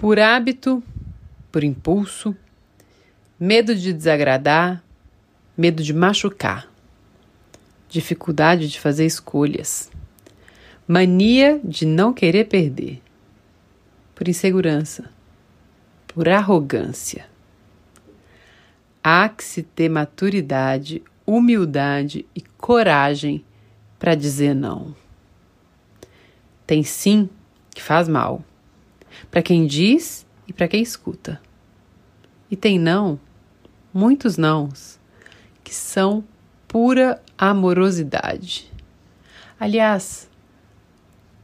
Por hábito, por impulso, medo de desagradar, medo de machucar, dificuldade de fazer escolhas, mania de não querer perder, por insegurança, por arrogância. Há que se ter maturidade, humildade e coragem para dizer não. Tem sim que faz mal, para quem diz e para quem escuta. E tem não, muitos nãos, que são pura amorosidade. Aliás,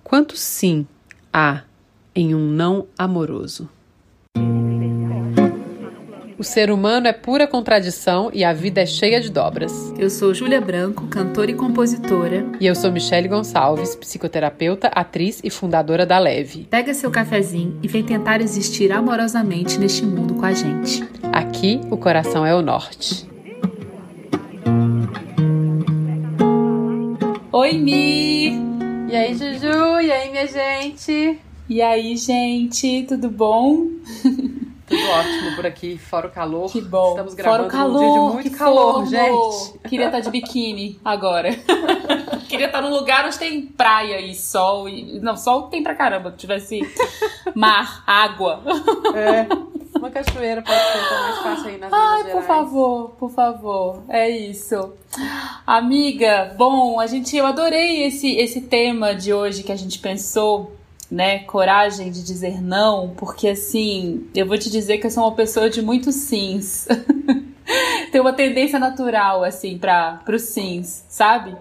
quanto sim há em um não amoroso? O ser humano é pura contradição e a vida é cheia de dobras. Eu sou Júlia Branco, cantora e compositora. E eu sou Michele Gonçalves, psicoterapeuta, atriz e fundadora da Leve. Pega seu cafezinho e vem tentar existir amorosamente neste mundo com a gente. Aqui, o coração é o norte. Oi, Mi! E aí, Juju? E aí, minha gente? E aí, gente, tudo bom? Tudo ótimo por aqui, fora o calor. Que bom. Estamos gravando fora o calor, num dia de muito calor, forno. gente. Queria estar de biquíni agora. Queria estar num lugar onde tem praia e sol. E... Não, sol tem pra caramba. Se tivesse mar, água. É. Uma cachoeira pode ser então mais fácil aí nas Ai, Minas por Gerais. favor, por favor. É isso. Amiga, bom, a gente, eu adorei esse, esse tema de hoje que a gente pensou né, coragem de dizer não, porque assim, eu vou te dizer que eu sou uma pessoa de muitos sims. Tenho uma tendência natural, assim, para os sims, sabe?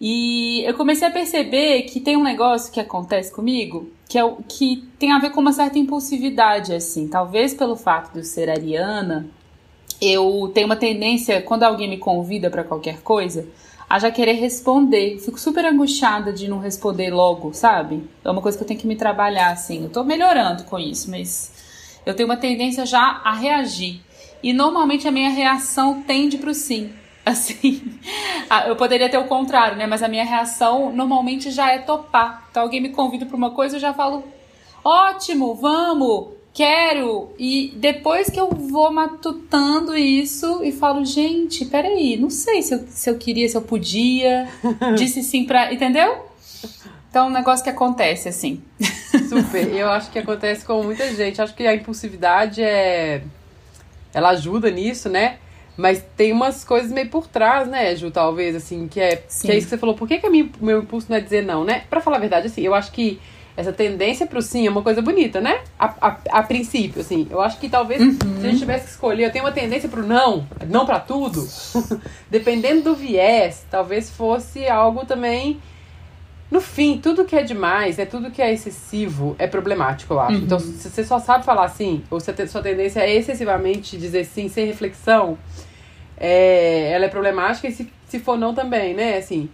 E eu comecei a perceber que tem um negócio que acontece comigo que, é o, que tem a ver com uma certa impulsividade, assim. Talvez pelo fato de eu ser ariana, eu tenho uma tendência, quando alguém me convida para qualquer coisa, a já querer responder. Fico super angustiada de não responder logo, sabe? É uma coisa que eu tenho que me trabalhar, assim. Eu tô melhorando com isso, mas eu tenho uma tendência já a reagir. E normalmente a minha reação tende pro sim. Assim, eu poderia ter o contrário, né? Mas a minha reação normalmente já é topar. Então alguém me convida pra uma coisa, eu já falo, ótimo, vamos, quero. E depois que eu vou matutando isso e falo, gente, peraí, não sei se eu, se eu queria, se eu podia. Disse sim pra. Entendeu? Então é um negócio que acontece, assim. Super. Eu acho que acontece com muita gente. Acho que a impulsividade é. Ela ajuda nisso, né? Mas tem umas coisas meio por trás, né, Ju, talvez, assim, que é, Sim. que é isso que você falou. Por que, que a minha, meu impulso não é dizer não, né? Pra falar a verdade, assim, eu acho que essa tendência pro sim é uma coisa bonita, né? A, a, a princípio, assim. Eu acho que talvez Uhum. se a gente tivesse que escolher, eu tenho uma tendência pro não, não pra tudo. Dependendo do viés, talvez fosse algo também. No fim, tudo que é demais, é tudo que é excessivo, é problemático, eu acho. Uhum. Então, se você só sabe falar sim, ou se a sua tendência é excessivamente dizer sim sem reflexão, é, ela é problemática e se, se for não também, né? Assim,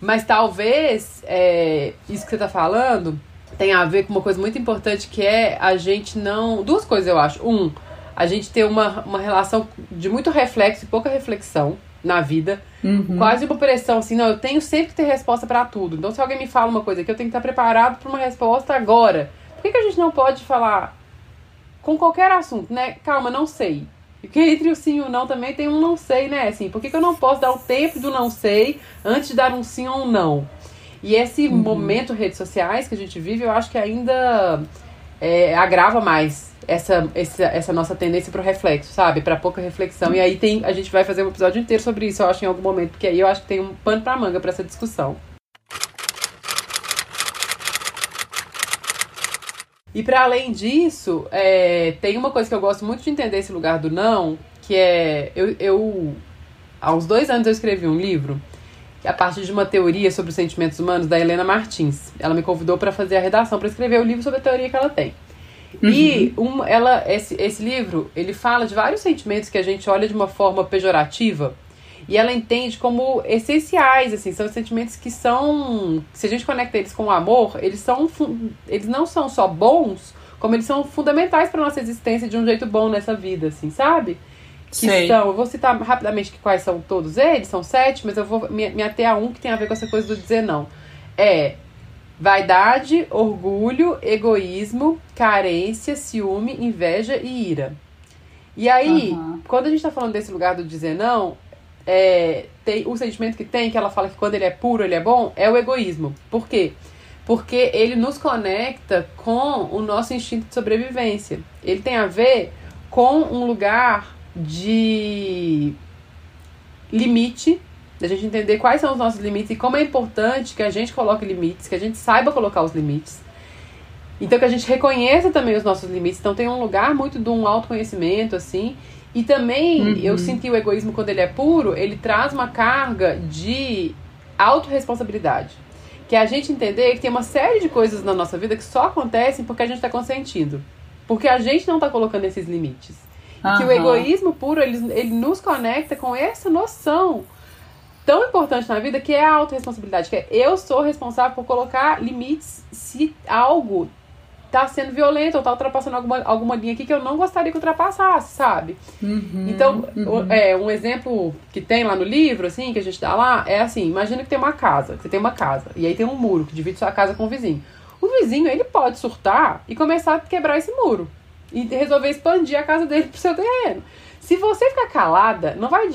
mas talvez é, isso que você tá falando tenha a ver com uma coisa muito importante que é a gente não. Duas coisas eu acho. Um, a gente ter uma, uma relação de muito reflexo e pouca reflexão na vida. Uhum. Quase uma pressão, assim, não, eu tenho sempre que ter resposta pra tudo. Então, se alguém me fala uma coisa aqui, eu tenho que estar preparado pra uma resposta agora. Por que, que a gente não pode falar com qualquer assunto, né? Calma, não sei. Porque entre o sim e o não também tem um não sei, né? Assim, por que, que eu não posso dar o tempo do não sei antes de dar um sim ou um não? E esse momento redes sociais que a gente vive, eu acho que ainda é, agrava mais essa, essa, essa nossa tendência pro reflexo, sabe? Pra pouca reflexão. E aí tem, a gente vai fazer um episódio inteiro sobre isso, eu acho, em algum momento, porque aí eu acho que tem um pano pra manga pra essa discussão. E para além disso, é, tem uma coisa que eu gosto muito de entender esse lugar do não, que é eu, eu há uns dois anos eu escrevi um livro a partir de uma teoria sobre os sentimentos humanos da Helena Martins. Ela me convidou para fazer a redação para escrever o livro sobre a teoria que ela tem. E um, ela, esse, esse livro, ele fala de vários sentimentos que a gente olha de uma forma pejorativa e ela entende como essenciais, assim, são sentimentos que são, se a gente conecta eles com o amor, eles são, eles não são só bons, como eles são fundamentais para nossa existência de um jeito bom nessa vida, assim, sabe? Que Sei. são, eu vou citar rapidamente quais são todos eles, são sete, mas eu vou me, me ater a um que tem a ver com essa coisa do dizer não. É Vaidade, orgulho, egoísmo, carência, ciúme, inveja e ira. E aí, uhum. quando a gente tá falando desse lugar do dizer não, é, tem o sentimento que tem, que ela fala que quando ele é puro, ele é bom, é o egoísmo. Por quê? Porque ele nos conecta com o nosso instinto de sobrevivência. Ele tem a ver com um lugar de limite, da gente entender quais são os nossos limites e como é importante que a gente coloque limites, que a gente saiba colocar os limites. Então que a gente reconheça também os nossos limites. Então tem um lugar muito de um autoconhecimento, assim. E também uhum. eu senti o egoísmo quando ele é puro, ele traz uma carga de autorresponsabilidade. Que é a gente entender que tem uma série de coisas na nossa vida que só acontecem porque a gente está consentindo. Porque a gente não está colocando esses limites. Uhum. Que o egoísmo puro, ele, ele nos conecta com essa noção tão importante na vida que é a autorresponsabilidade. Que é eu sou responsável por colocar limites se algo tá sendo violento ou tá ultrapassando alguma, alguma linha aqui que eu não gostaria que ultrapassasse, sabe? Uhum, então, uhum. É, um exemplo que tem lá no livro, assim, que a gente dá lá, é assim, imagina que tem uma casa, que você tem uma casa, e aí tem um muro que divide sua casa com o vizinho. O vizinho, ele pode surtar e começar a quebrar esse muro. E resolver expandir a casa dele pro seu terreno. Se você ficar calada, não vai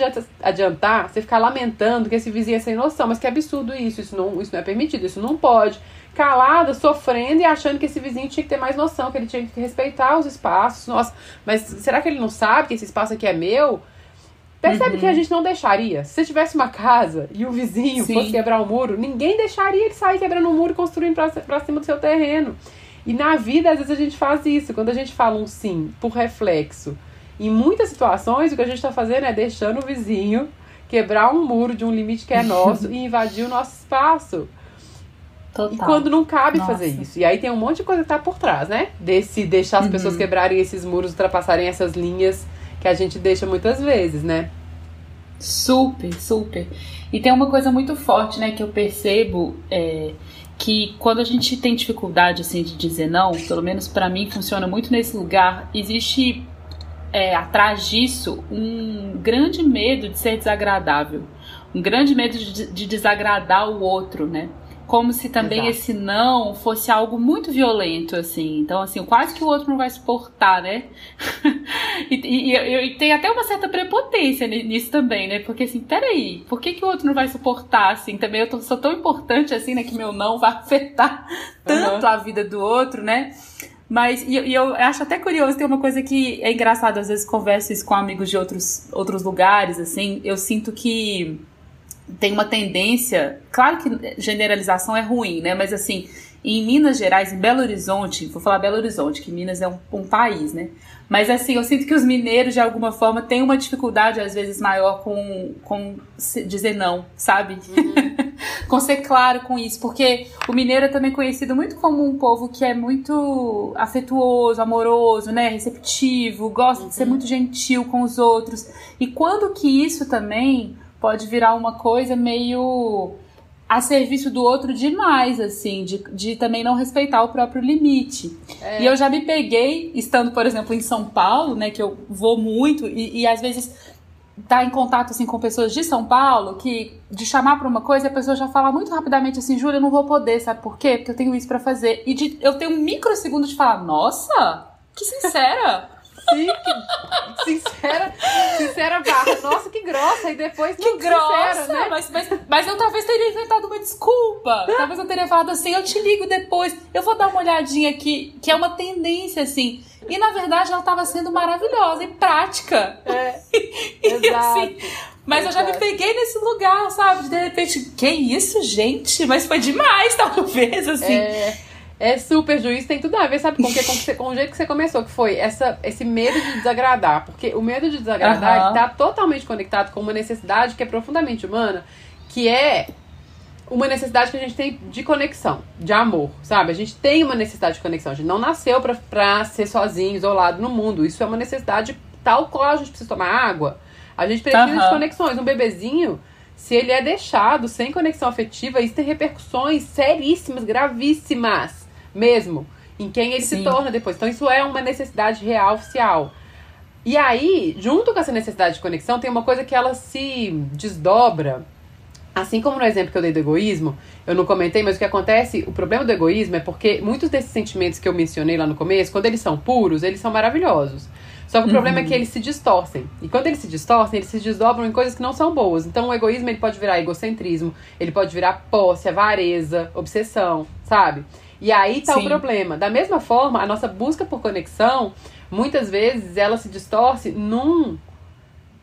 adiantar você ficar lamentando que esse vizinho é sem noção, mas que absurdo isso, isso não, isso não é permitido, isso não pode calada, sofrendo e achando que esse vizinho tinha que ter mais noção, que ele tinha que respeitar os espaços. Nossa, mas será que ele não sabe que esse espaço aqui é meu? Percebe uhum. que a gente não deixaria. Se você tivesse uma casa e o vizinho Sim. fosse quebrar o um muro, ninguém deixaria ele sair quebrando o um muro e construindo pra, pra cima do seu terreno. E na vida, às vezes, a gente faz isso. Quando a gente fala um sim por reflexo, em muitas situações, o que a gente está fazendo é deixando o vizinho quebrar um muro de um limite que é nosso e invadir o nosso espaço. Total. E quando não cabe Nossa. fazer isso. E aí tem um monte de coisa que tá por trás, né? Desse deixar as uhum. pessoas quebrarem esses muros, ultrapassarem essas linhas que a gente deixa muitas vezes, né? Super, super. E tem uma coisa muito forte, né, que eu percebo é, que quando a gente tem dificuldade assim de dizer não, pelo menos para mim funciona muito nesse lugar, existe é, atrás disso um grande medo de ser desagradável, um grande medo de, de desagradar o outro, né? Como se também Exato. esse não fosse algo muito violento, assim. Então, assim, quase que o outro não vai suportar, né? e, e, e, e, tem até uma certa prepotência nisso também, né? Porque, assim, peraí, por que, que o outro não vai suportar, assim? Também eu tô, sou tão importante, assim, né? Que meu não vai afetar tanto uhum. a vida do outro, né? Mas, e, e, eu acho até curioso, tem uma coisa que é engraçado, às vezes converso isso com amigos de outros, outros lugares, assim, eu sinto que tem uma tendência, claro que generalização é ruim, né? Mas assim, em Minas Gerais, em Belo Horizonte, vou falar Belo Horizonte, que Minas é um, um, país, né? Mas assim, eu sinto que os mineiros, de alguma forma, têm uma dificuldade, às vezes, maior com, com dizer não, sabe? Uhum. com ser claro com isso. Porque o mineiro é também conhecido muito como um povo que é muito afetuoso, amoroso, né? Receptivo, gosta uhum. de ser uhum. muito gentil com os outros. E quando que isso também pode virar uma coisa meio a serviço do outro demais, assim, de, de também não respeitar o próprio limite. É. E eu já me peguei, estando, por exemplo, em São Paulo, né, que eu vou muito, e, e às vezes tá em contato assim com pessoas de São Paulo que de chamar para uma coisa a pessoa já fala muito rapidamente assim Júlia eu não vou poder sabe por quê porque eu tenho isso para fazer e de, eu tenho um microsegundo de falar nossa que sincera Sim, que sincera, sincera barra. Nossa, que grossa. E depois que grossa, sincera, né? Mas, mas, mas eu talvez teria inventado uma desculpa. Talvez eu teria falado assim, eu te ligo depois. Eu vou dar uma olhadinha aqui, que é uma tendência, assim. E na verdade ela estava sendo maravilhosa e prática. É. e, assim, mas Exato. eu já me peguei nesse lugar, sabe? De repente, que isso, gente? Mas foi demais, talvez, assim. É. É super juiz, tem tudo a ver, sabe, com, que, com, você, com o jeito que você começou, que foi essa, esse medo de desagradar. Porque o medo de desagradar está totalmente conectado com uma necessidade que é profundamente humana, que é uma necessidade que a gente tem de conexão, de amor, sabe? A gente tem uma necessidade de conexão. A gente não nasceu pra, pra ser sozinho, isolado no mundo. Isso é uma necessidade tal qual a gente precisa tomar água. A gente precisa uhum. de conexões. Um bebezinho, se ele é deixado sem conexão afetiva, isso tem repercussões seríssimas, gravíssimas mesmo, em quem ele Sim. se torna depois. Então isso é uma necessidade real oficial. E aí, junto com essa necessidade de conexão, tem uma coisa que ela se desdobra Assim como no exemplo que eu dei do egoísmo, eu não comentei, mas o que acontece, o problema do egoísmo é porque muitos desses sentimentos que eu mencionei lá no começo, quando eles são puros, eles são maravilhosos. Só que o uhum. problema é que eles se distorcem. E quando eles se distorcem, eles se desdobram em coisas que não são boas. Então o egoísmo ele pode virar egocentrismo, ele pode virar posse, avareza, obsessão, sabe? E aí tá Sim. o problema. Da mesma forma, a nossa busca por conexão, muitas vezes ela se distorce num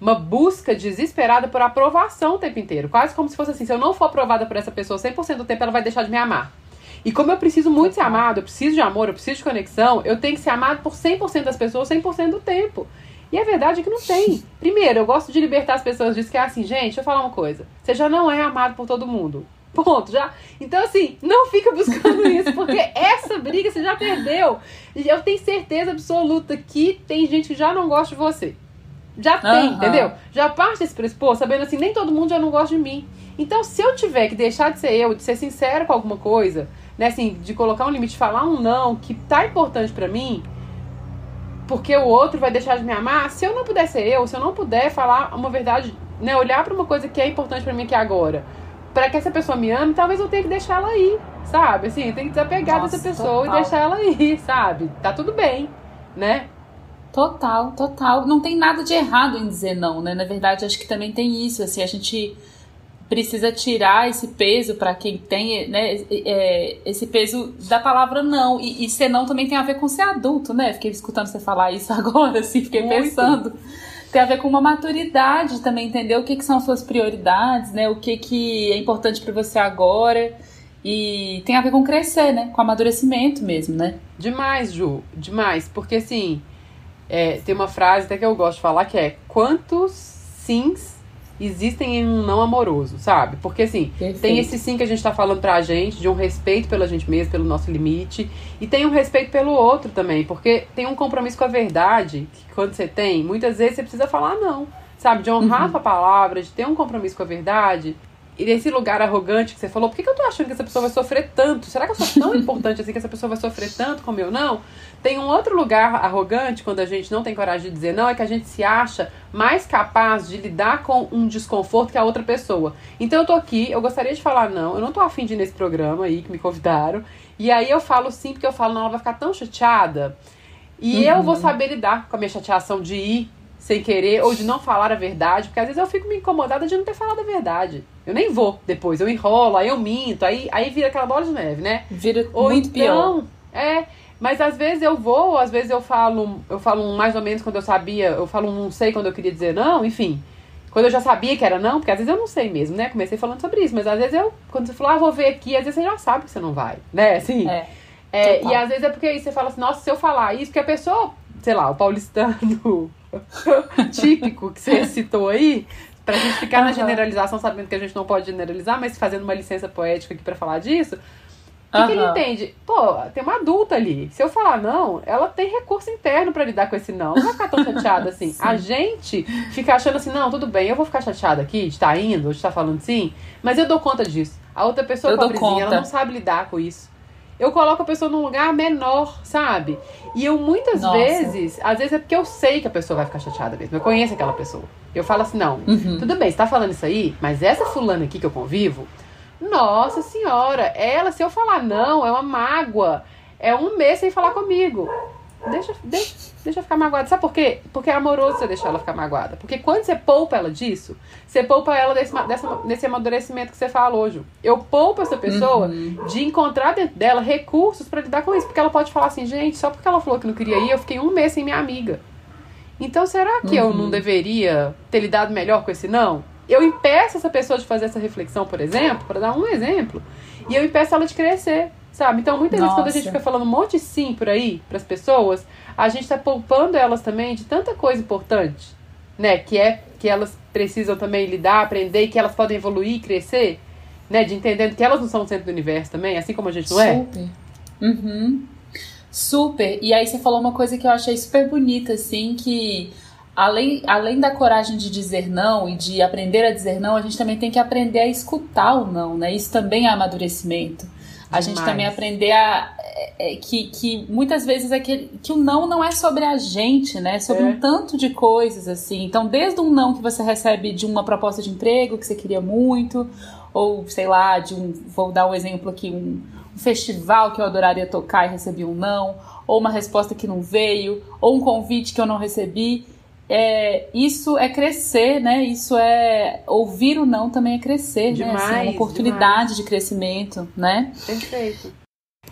uma busca desesperada por aprovação o tempo inteiro. Quase como se fosse assim: se eu não for aprovada por essa pessoa 100% do tempo, ela vai deixar de me amar. E como eu preciso muito ser amado, eu preciso de amor, eu preciso de conexão, eu tenho que ser amado por 100% das pessoas 100% do tempo. E a verdade é que não tem. Primeiro, eu gosto de libertar as pessoas disso que é assim, gente, deixa eu falar uma coisa. Você já não é amado por todo mundo. Ponto, já. Então, assim, não fica buscando isso, porque essa briga você já perdeu. Eu tenho certeza absoluta que tem gente que já não gosta de você. Já tem, uhum. entendeu? Já parte desse pressuposto, sabendo assim, nem todo mundo já não gosta de mim. Então, se eu tiver que deixar de ser eu, de ser sincero com alguma coisa, né, assim, de colocar um limite, falar um não que tá importante para mim, porque o outro vai deixar de me amar, se eu não puder ser eu, se eu não puder falar uma verdade, né, olhar para uma coisa que é importante para mim aqui agora, para que essa pessoa me ame, talvez eu tenha que deixar ela ir, sabe? Assim, eu tenho que desapegar Nossa, dessa pessoa total. e deixar ela ir, sabe? Tá tudo bem, né? Total, total. Não tem nada de errado em dizer não, né? Na verdade, acho que também tem isso, assim, a gente precisa tirar esse peso para quem tem, né, é, esse peso da palavra não. E, e ser não também tem a ver com ser adulto, né? Fiquei escutando você falar isso agora, assim, fiquei Muito. pensando. Tem a ver com uma maturidade também, entender o que, que são suas prioridades, né? O que, que é importante para você agora. E tem a ver com crescer, né? Com amadurecimento mesmo, né? Demais, Ju, demais. Porque assim, é, tem uma frase até que eu gosto de falar que é quantos sims existem em um não amoroso, sabe? Porque assim, Perfeito. tem esse sim que a gente tá falando pra gente, de um respeito pela gente mesmo, pelo nosso limite, e tem um respeito pelo outro também, porque tem um compromisso com a verdade, que quando você tem, muitas vezes você precisa falar não, sabe? De honrar uhum. a palavra, de ter um compromisso com a verdade, e nesse lugar arrogante que você falou, por que, que eu tô achando que essa pessoa vai sofrer tanto? Será que eu sou tão importante assim que essa pessoa vai sofrer tanto como eu? Não. Tem um outro lugar arrogante quando a gente não tem coragem de dizer não, é que a gente se acha mais capaz de lidar com um desconforto que a outra pessoa. Então eu tô aqui, eu gostaria de falar não, eu não tô afim de ir nesse programa aí que me convidaram. E aí eu falo sim, porque eu falo, não, ela vai ficar tão chateada. E uhum. eu vou saber lidar com a minha chateação de ir sem querer ou de não falar a verdade, porque às vezes eu fico me incomodada de não ter falado a verdade. Eu nem vou depois, eu enrolo, aí eu minto, aí, aí vira aquela bola de neve, né? Vira ou muito então, pior. É, mas às vezes eu vou, às vezes eu falo, eu falo mais ou menos quando eu sabia, eu falo não sei quando eu queria dizer não, enfim. Quando eu já sabia que era não, porque às vezes eu não sei mesmo, né? Comecei falando sobre isso, mas às vezes eu, quando você falou, ah, vou ver aqui, às vezes você já sabe que você não vai, né? Assim. É. é e às vezes é porque aí você fala assim, nossa, se eu falar isso, porque a pessoa, sei lá, o paulistano típico que você citou aí, pra gente ficar uhum. na generalização, sabendo que a gente não pode generalizar, mas fazendo uma licença poética aqui para falar disso. O que, que, ele entende? Pô, tem uma adulta ali. Se eu falar não, ela tem recurso interno para lidar com esse não. Não vai ficar tão chateada assim. Sim. A gente fica achando assim, não, tudo bem, eu vou ficar chateada aqui, de estar tá indo, de estar tá falando sim, mas eu dou conta disso. A outra pessoa, eu pobrezinha, ela não sabe lidar com isso eu coloco a pessoa num lugar menor, sabe? E eu muitas Nossa. vezes, às vezes é porque eu sei que a pessoa vai ficar chateada mesmo. Eu conheço aquela pessoa. Eu falo assim, não, uhum. tudo bem, você tá falando isso aí, mas essa fulana aqui que eu convivo, nossa senhora, ela, se eu falar não, é uma mágoa. É um mês sem falar comigo. Deixa, deixa, deixa ficar magoada. Sabe por quê? Porque é amoroso você deixar ela ficar magoada. Porque quando você poupa ela disso, você poupa ela desse, dessa, desse amadurecimento que você falou, Ju. Eu poupo essa pessoa uhum. de encontrar dentro dela recursos para lidar com isso. Porque ela pode falar assim, gente, só porque ela falou que não queria ir, eu fiquei um mês sem minha amiga. Então será que uhum. eu não uhum. deveria ter lidado melhor com esse não? Eu impeço essa pessoa de fazer essa reflexão, por exemplo, para dar um exemplo, e eu impeço ela de crescer. Sabe? Então, muitas Nossa. vezes, quando a gente fica falando um monte de sim por aí para as pessoas, a gente está poupando elas também de tanta coisa importante, né? Que é que elas precisam também lidar, aprender, e que elas podem evoluir, crescer, né? De entendendo que elas não são o centro do universo também, assim como a gente não é. Super. Uhum. Super. E aí você falou uma coisa que eu achei super bonita, assim, que além, além da coragem de dizer não e de aprender a dizer não, a gente também tem que aprender a escutar o não, né? Isso também é amadurecimento. A gente também aprender a. É, é, que, que muitas vezes é que, que o não não é sobre a gente, né? É sobre é. um tanto de coisas, assim. Então, desde um não que você recebe de uma proposta de emprego que você queria muito, ou sei lá, de um, vou dar um exemplo aqui, um, um festival que eu adoraria tocar e recebi um não, ou uma resposta que não veio, ou um convite que eu não recebi. É, isso é crescer, né? Isso é ouvir o não também é crescer, demais, né? Assim, é uma oportunidade demais. de crescimento, né? Perfeito.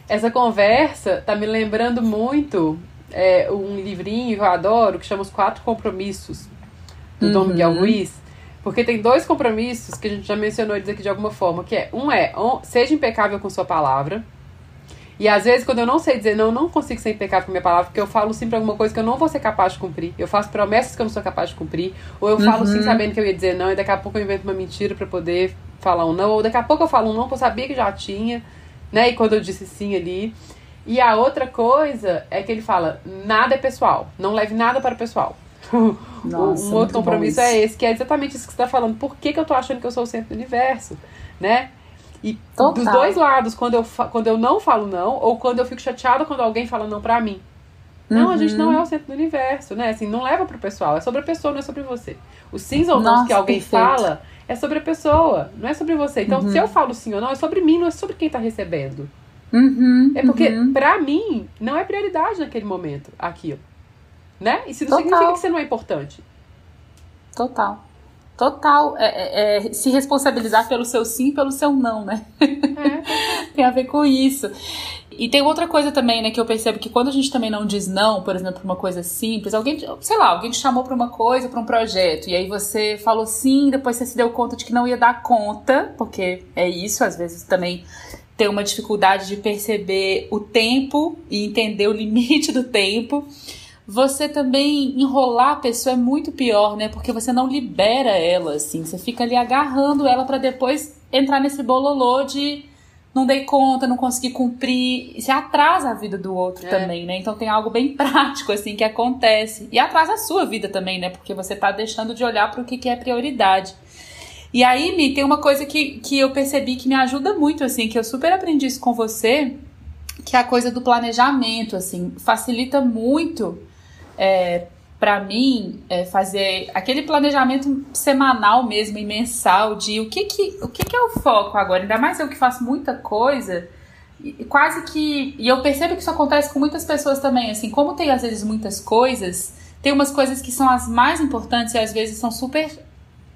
Essa conversa tá me lembrando muito é, um livrinho que eu adoro que chama Os Quatro Compromissos do uhum. Dom Miguel Ruiz. Porque tem dois compromissos que a gente já mencionou eles aqui de alguma forma, que é um é seja impecável com sua palavra. E às vezes, quando eu não sei dizer não, eu não consigo ser impecável com minha palavra, porque eu falo sim pra alguma coisa que eu não vou ser capaz de cumprir. Eu faço promessas que eu não sou capaz de cumprir. Ou eu falo sim uhum. sabendo que eu ia dizer não, e daqui a pouco eu invento uma mentira para poder falar um não. Ou daqui a pouco eu falo um não que eu sabia que já tinha, né? E quando eu disse sim ali. E a outra coisa é que ele fala: nada é pessoal, não leve nada para o pessoal. Nossa, um outro compromisso é esse, que é exatamente isso que você está falando. Por que, que eu tô achando que eu sou o centro do universo? Né? E Total. dos dois lados, quando eu, quando eu não falo não, ou quando eu fico chateada quando alguém fala não pra mim. Não, uhum. a gente não uhum. é o centro do universo, né? Assim, não leva pro pessoal. É sobre a pessoa, não é sobre você. O sim ou não que alguém perfeito. fala é sobre a pessoa, não é sobre você. Então, uhum. se eu falo sim ou não, é sobre mim, não é sobre quem tá recebendo. Uhum, é porque, uhum. pra mim, não é prioridade naquele momento aquilo. Né? Isso não Total. significa que você não é importante. Total. Total. É, é, é, se responsabilizar pelo seu sim e pelo seu não, né? É. tem a ver com isso. E tem outra coisa também, né, que eu percebo que quando a gente também não diz não, por exemplo, uma coisa simples, alguém, sei lá, alguém te chamou para uma coisa, para um projeto, e aí você falou sim, depois você se deu conta de que não ia dar conta, porque é isso, às vezes também tem uma dificuldade de perceber o tempo e entender o limite do tempo você também enrolar a pessoa é muito pior, né? Porque você não libera ela, assim. Você fica ali agarrando ela para depois entrar nesse bololô de não dei conta, não consegui cumprir. Você atrasa a vida do outro é. também, né? Então tem algo bem prático, assim, que acontece. E atrasa a sua vida também, né? Porque você tá deixando de olhar para o que, que é prioridade. E aí, Mi, tem uma coisa que, que eu percebi que me ajuda muito, assim, que eu super aprendi isso com você, que é a coisa do planejamento, assim. Facilita muito é, para mim, é fazer aquele planejamento semanal mesmo e mensal de o que que, o que que é o foco agora. Ainda mais eu que faço muita coisa, e quase que. E eu percebo que isso acontece com muitas pessoas também. Assim, como tem às vezes muitas coisas, tem umas coisas que são as mais importantes e às vezes são super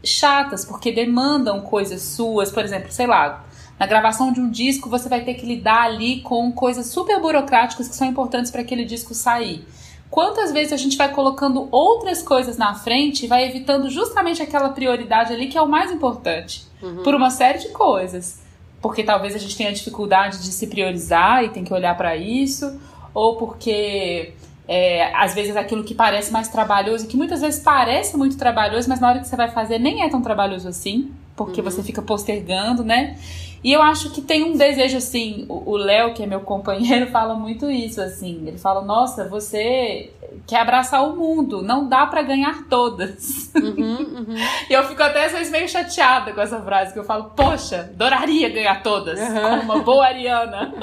chatas, porque demandam coisas suas. Por exemplo, sei lá, na gravação de um disco você vai ter que lidar ali com coisas super burocráticas que são importantes para aquele disco sair. Quantas vezes a gente vai colocando outras coisas na frente e vai evitando justamente aquela prioridade ali que é o mais importante, uhum. por uma série de coisas. Porque talvez a gente tenha dificuldade de se priorizar e tem que olhar para isso, ou porque é, às vezes aquilo que parece mais trabalhoso, que muitas vezes parece muito trabalhoso, mas na hora que você vai fazer nem é tão trabalhoso assim, porque uhum. você fica postergando, né? E eu acho que tem um desejo assim, o Léo, que é meu companheiro, fala muito isso assim. Ele fala: "Nossa, você quer abraçar o mundo, não dá para ganhar todas". Uhum, uhum. e eu fico até às vezes meio chateada com essa frase que eu falo: "Poxa, adoraria ganhar todas, uhum. como uma boa ariana".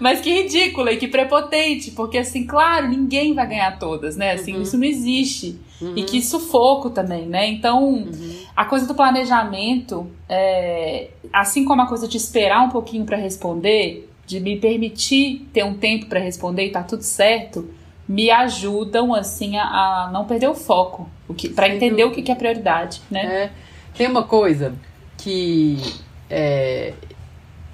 Mas que ridícula e que prepotente, porque assim, claro, ninguém vai ganhar todas, né? Assim, uhum. isso não existe. Uhum. E que sufoco também, né? Então, uhum. a coisa do planejamento, é, assim como a coisa de esperar um pouquinho para responder, de me permitir ter um tempo para responder e tá tudo certo, me ajudam assim a, a não perder o foco, o que para entender o que, que é prioridade, né? É. Tem uma coisa que é,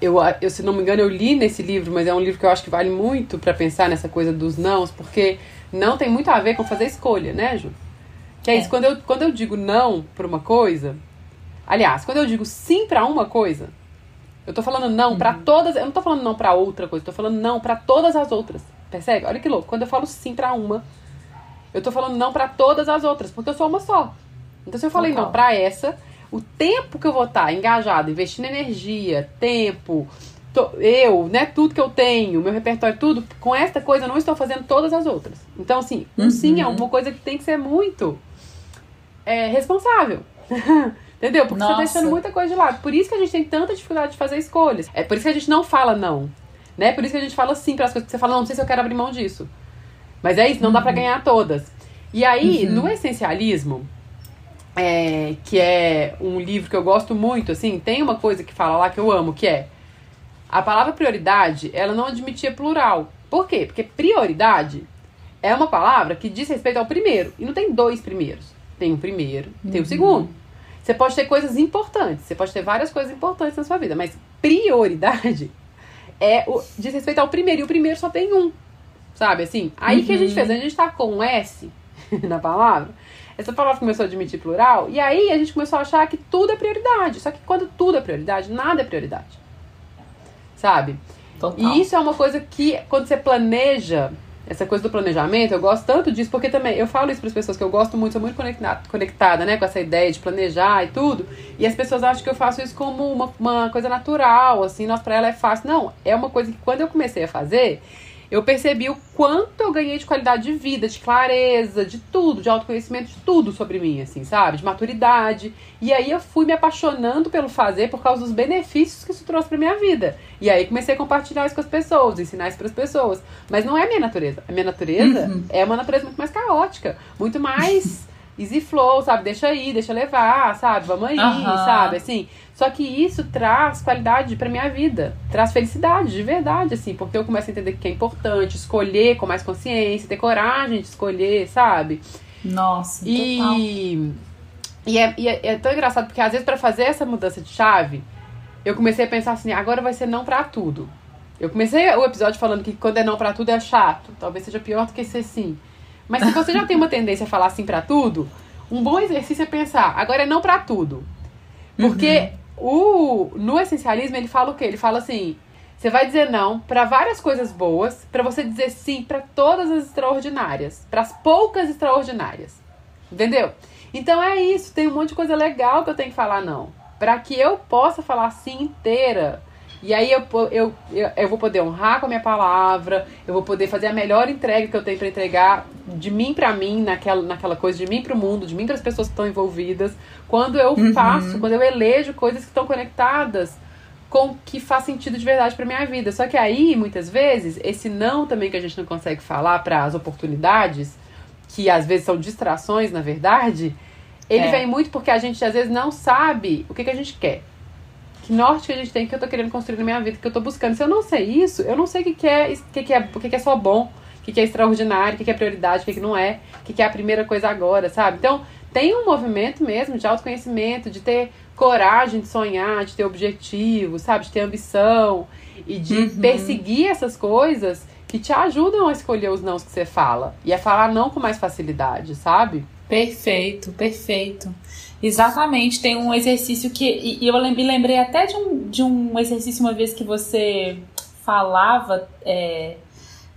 eu, eu, se não me engano, eu li nesse livro, mas é um livro que eu acho que vale muito para pensar nessa coisa dos nãos, porque não tem muito a ver com fazer escolha, né, Ju? Que é, é. isso, quando eu, quando eu digo não pra uma coisa, aliás, quando eu digo sim para uma coisa, eu tô falando não uhum. para todas, eu não tô falando não para outra coisa, eu tô falando não para todas as outras. Percebe? Olha que louco. Quando eu falo sim para uma, eu tô falando não para todas as outras, porque eu sou uma só. Então se eu falei Total. não para essa, o tempo que eu vou estar engajado, investindo energia, tempo, to, eu, né, tudo que eu tenho, meu repertório, tudo, com esta coisa eu não estou fazendo todas as outras. Então, assim, um uhum. sim é uma coisa que tem que ser muito é, responsável. Entendeu? Porque Nossa. você tá deixando muita coisa de lado. Por isso que a gente tem tanta dificuldade de fazer escolhas. É por isso que a gente não fala não. Né? Por isso que a gente fala sim para as coisas. Você fala, não, não sei se eu quero abrir mão disso. Mas é isso, não uhum. dá para ganhar todas. E aí, uhum. no essencialismo, é, que é um livro que eu gosto muito, assim, tem uma coisa que fala lá que eu amo, que é a palavra prioridade, ela não admitia plural. Por quê? Porque prioridade é uma palavra que diz respeito ao primeiro. E não tem dois primeiros. Tem o primeiro, uhum. tem o uhum. segundo. Você pode ter coisas importantes, você pode ter várias coisas importantes na sua vida, mas prioridade é o, diz respeito ao primeiro, e o primeiro só tem um. Sabe assim? Aí uhum. que a gente fez? A gente tá com um S na palavra. Essa palavra começou a admitir plural, e aí a gente começou a achar que tudo é prioridade. Só que quando tudo é prioridade, nada é prioridade. Sabe? Total. E isso é uma coisa que, quando você planeja, essa coisa do planejamento, eu gosto tanto disso, porque também eu falo isso para as pessoas que eu gosto muito, sou muito conectada, conectada né, com essa ideia de planejar e tudo. E as pessoas acham que eu faço isso como uma, uma coisa natural, assim, nossa, para ela é fácil. Não, é uma coisa que quando eu comecei a fazer, eu percebi o quanto eu ganhei de qualidade de vida, de clareza, de tudo, de autoconhecimento, de tudo sobre mim, assim, sabe? De maturidade. E aí eu fui me apaixonando pelo fazer por causa dos benefícios que isso trouxe pra minha vida. E aí comecei a compartilhar isso com as pessoas, ensinar isso pras pessoas. Mas não é a minha natureza. A minha natureza uhum. é uma natureza muito mais caótica, muito mais easy flow, sabe? Deixa ir, deixa levar, sabe? Vamos aí, uhum. sabe? Assim. Só que isso traz qualidade para minha vida, traz felicidade de verdade, assim, porque eu começo a entender que é importante escolher com mais consciência, ter coragem de escolher, sabe? Nossa, e total. E é, e é, é tão engraçado porque às vezes para fazer essa mudança de chave, eu comecei a pensar assim, agora vai ser não para tudo. Eu comecei o episódio falando que quando é não para tudo é chato, talvez seja pior do que ser sim. Mas se você já tem uma tendência a falar sim para tudo, um bom exercício é pensar, agora é não para tudo. Porque uhum. O, no essencialismo, ele fala o quê? Ele fala assim: você vai dizer não para várias coisas boas, para você dizer sim para todas as extraordinárias, para as poucas extraordinárias. Entendeu? Então é isso, tem um monte de coisa legal que eu tenho que falar não, para que eu possa falar sim inteira e aí eu, eu, eu, eu, vou poder honrar com a minha palavra, eu vou poder fazer a melhor entrega que eu tenho para entregar de mim para mim, naquela, naquela coisa, de mim para o mundo, de mim para as pessoas que estão envolvidas. Quando eu uhum. faço, quando eu elejo coisas que estão conectadas com o que faz sentido de verdade para minha vida. Só que aí, muitas vezes, esse não também que a gente não consegue falar para as oportunidades, que às vezes são distrações, na verdade, ele é. vem muito porque a gente às vezes não sabe o que, que a gente quer que norte que a gente tem que eu tô querendo construir na minha vida, que eu tô buscando. Se eu não sei isso, eu não sei o que, que é, o que, que é, o que, que é só bom, o que, que é extraordinário, o que, que é prioridade, o que, que não é, o que, que é a primeira coisa agora, sabe? Então, tem um movimento mesmo de autoconhecimento, de ter coragem de sonhar, de ter objetivo, sabe? De ter ambição e de uhum. perseguir essas coisas que te ajudam a escolher os nãos que você fala e a falar não com mais facilidade, sabe? Perfeito, perfeito. Exatamente, tem um exercício que. E eu me lembrei até de um, de um exercício uma vez que você falava é,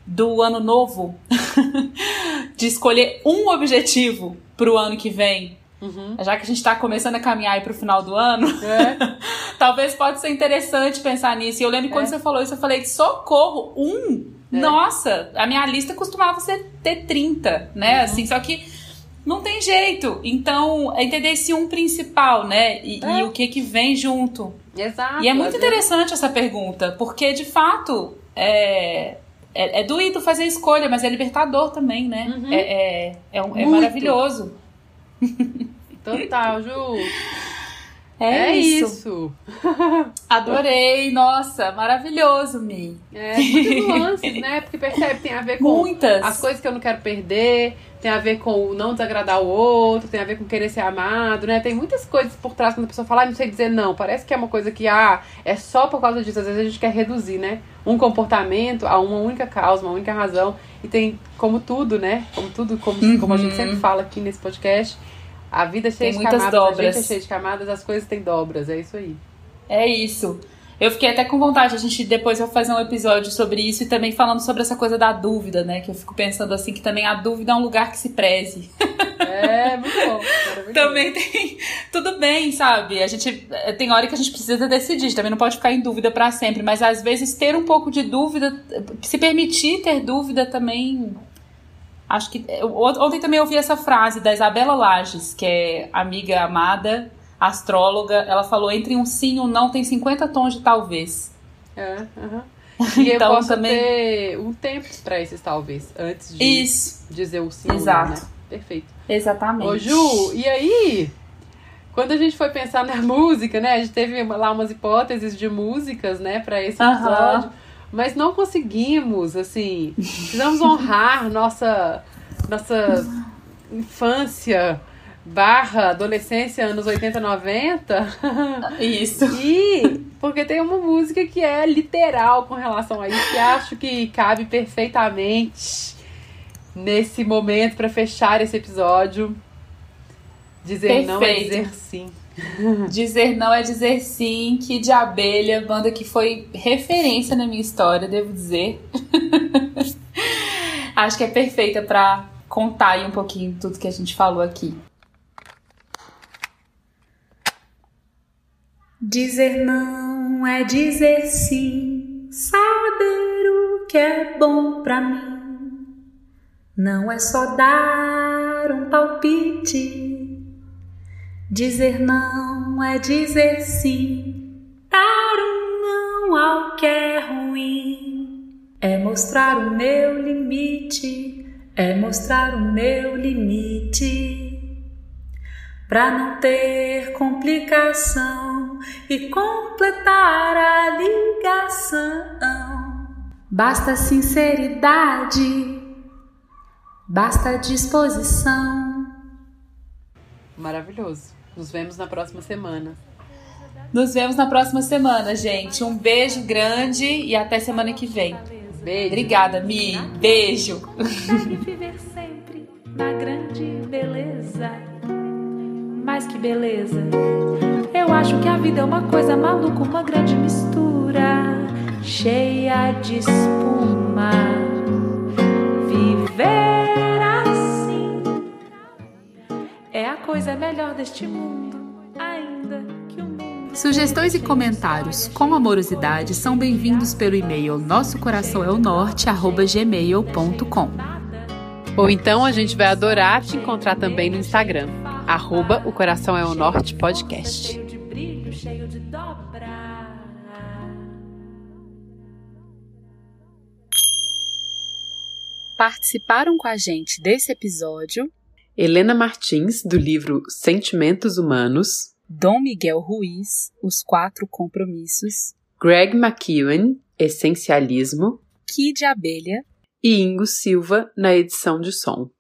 do ano novo, de escolher um objetivo para o ano que vem. Uhum. Já que a gente está começando a caminhar para o final do ano, é. talvez pode ser interessante pensar nisso. E eu lembro que quando é. você falou isso, eu falei: socorro, um? É. Nossa, a minha lista costumava ser ter 30, né? Uhum. Assim, só que não tem jeito. Então, é entender esse um principal, né? E, é. e o que que vem junto. Exato. E é muito interessante essa pergunta, porque de fato é, é, é doído fazer escolha, mas é libertador também, né? Uhum. É, é, é, é maravilhoso. Total, Ju. É, é isso. isso. Adorei, nossa, maravilhoso, Mi. É, muitas nuances, né? Porque percebe, tem a ver com muitas. as coisas que eu não quero perder, tem a ver com o não desagradar o outro, tem a ver com querer ser amado, né? Tem muitas coisas por trás quando a pessoa fala, ah, não sei dizer não. Parece que é uma coisa que, ah, é só por causa disso. Às vezes a gente quer reduzir, né? Um comportamento a uma única causa, uma única razão. E tem, como tudo, né? Como tudo, como, uhum. como a gente sempre fala aqui nesse podcast a vida é cheia tem de camadas, dobras. a gente é cheia de camadas, as coisas têm dobras, é isso aí. É isso. Eu fiquei até com vontade, a gente depois vai fazer um episódio sobre isso e também falando sobre essa coisa da dúvida, né? Que eu fico pensando assim que também a dúvida é um lugar que se preze. É, muito bom. Muito também bom. tem. Tudo bem, sabe? A gente tem hora que a gente precisa decidir, também não pode ficar em dúvida para sempre, mas às vezes ter um pouco de dúvida, se permitir ter dúvida também Acho que. Ontem também ouvi essa frase da Isabela Lages, que é amiga amada, astróloga. Ela falou: entre um sim e um não tem 50 tons de talvez. É. E então, eu posso também... ter um tempo para esses talvez, antes de Isso. dizer o sim Exato. não, né? Perfeito. Exatamente. Ô, Ju, e aí? quando a gente foi pensar na música, né? A gente teve lá umas hipóteses de músicas, né, para esse episódio. Uhum. Mas não conseguimos, assim. Precisamos honrar nossa, nossa infância barra adolescência anos 80, 90. Isso. E porque tem uma música que é literal com relação a isso, que acho que cabe perfeitamente nesse momento para fechar esse episódio. Dizer Perfeito. não é dizer sim. Dizer não é dizer sim, que de abelha, banda que foi referência na minha história, devo dizer. Acho que é perfeita para contar aí um pouquinho tudo que a gente falou aqui. Dizer não é dizer sim, saber o que é bom para mim. Não é só dar um palpite. Dizer não é dizer sim, dar um não ao que é ruim. É mostrar o meu limite, é mostrar o meu limite para não ter complicação e completar a ligação. Basta sinceridade, basta disposição. Maravilhoso. Nos vemos na próxima semana. Nos vemos na próxima semana, gente. Um beijo grande e até semana que vem. Beijo. Obrigada, Mi. Beijo. viver sempre na grande beleza mas que beleza. Eu acho que a vida é uma coisa maluca, uma grande mistura, cheia de espuma. Viver coisa melhor deste mundo, ainda que o mundo. Sugestões e comentários com amorosidade são bem-vindos pelo e-mail nosso coração é. Ou então a gente vai adorar te encontrar também no Instagram arroba o Coração é o Norte podcast. Participaram com a gente desse episódio Helena Martins, do livro Sentimentos Humanos, Dom Miguel Ruiz, Os Quatro Compromissos, Greg McEwen, Essencialismo, Kid Abelha. E Ingo Silva, na edição de som.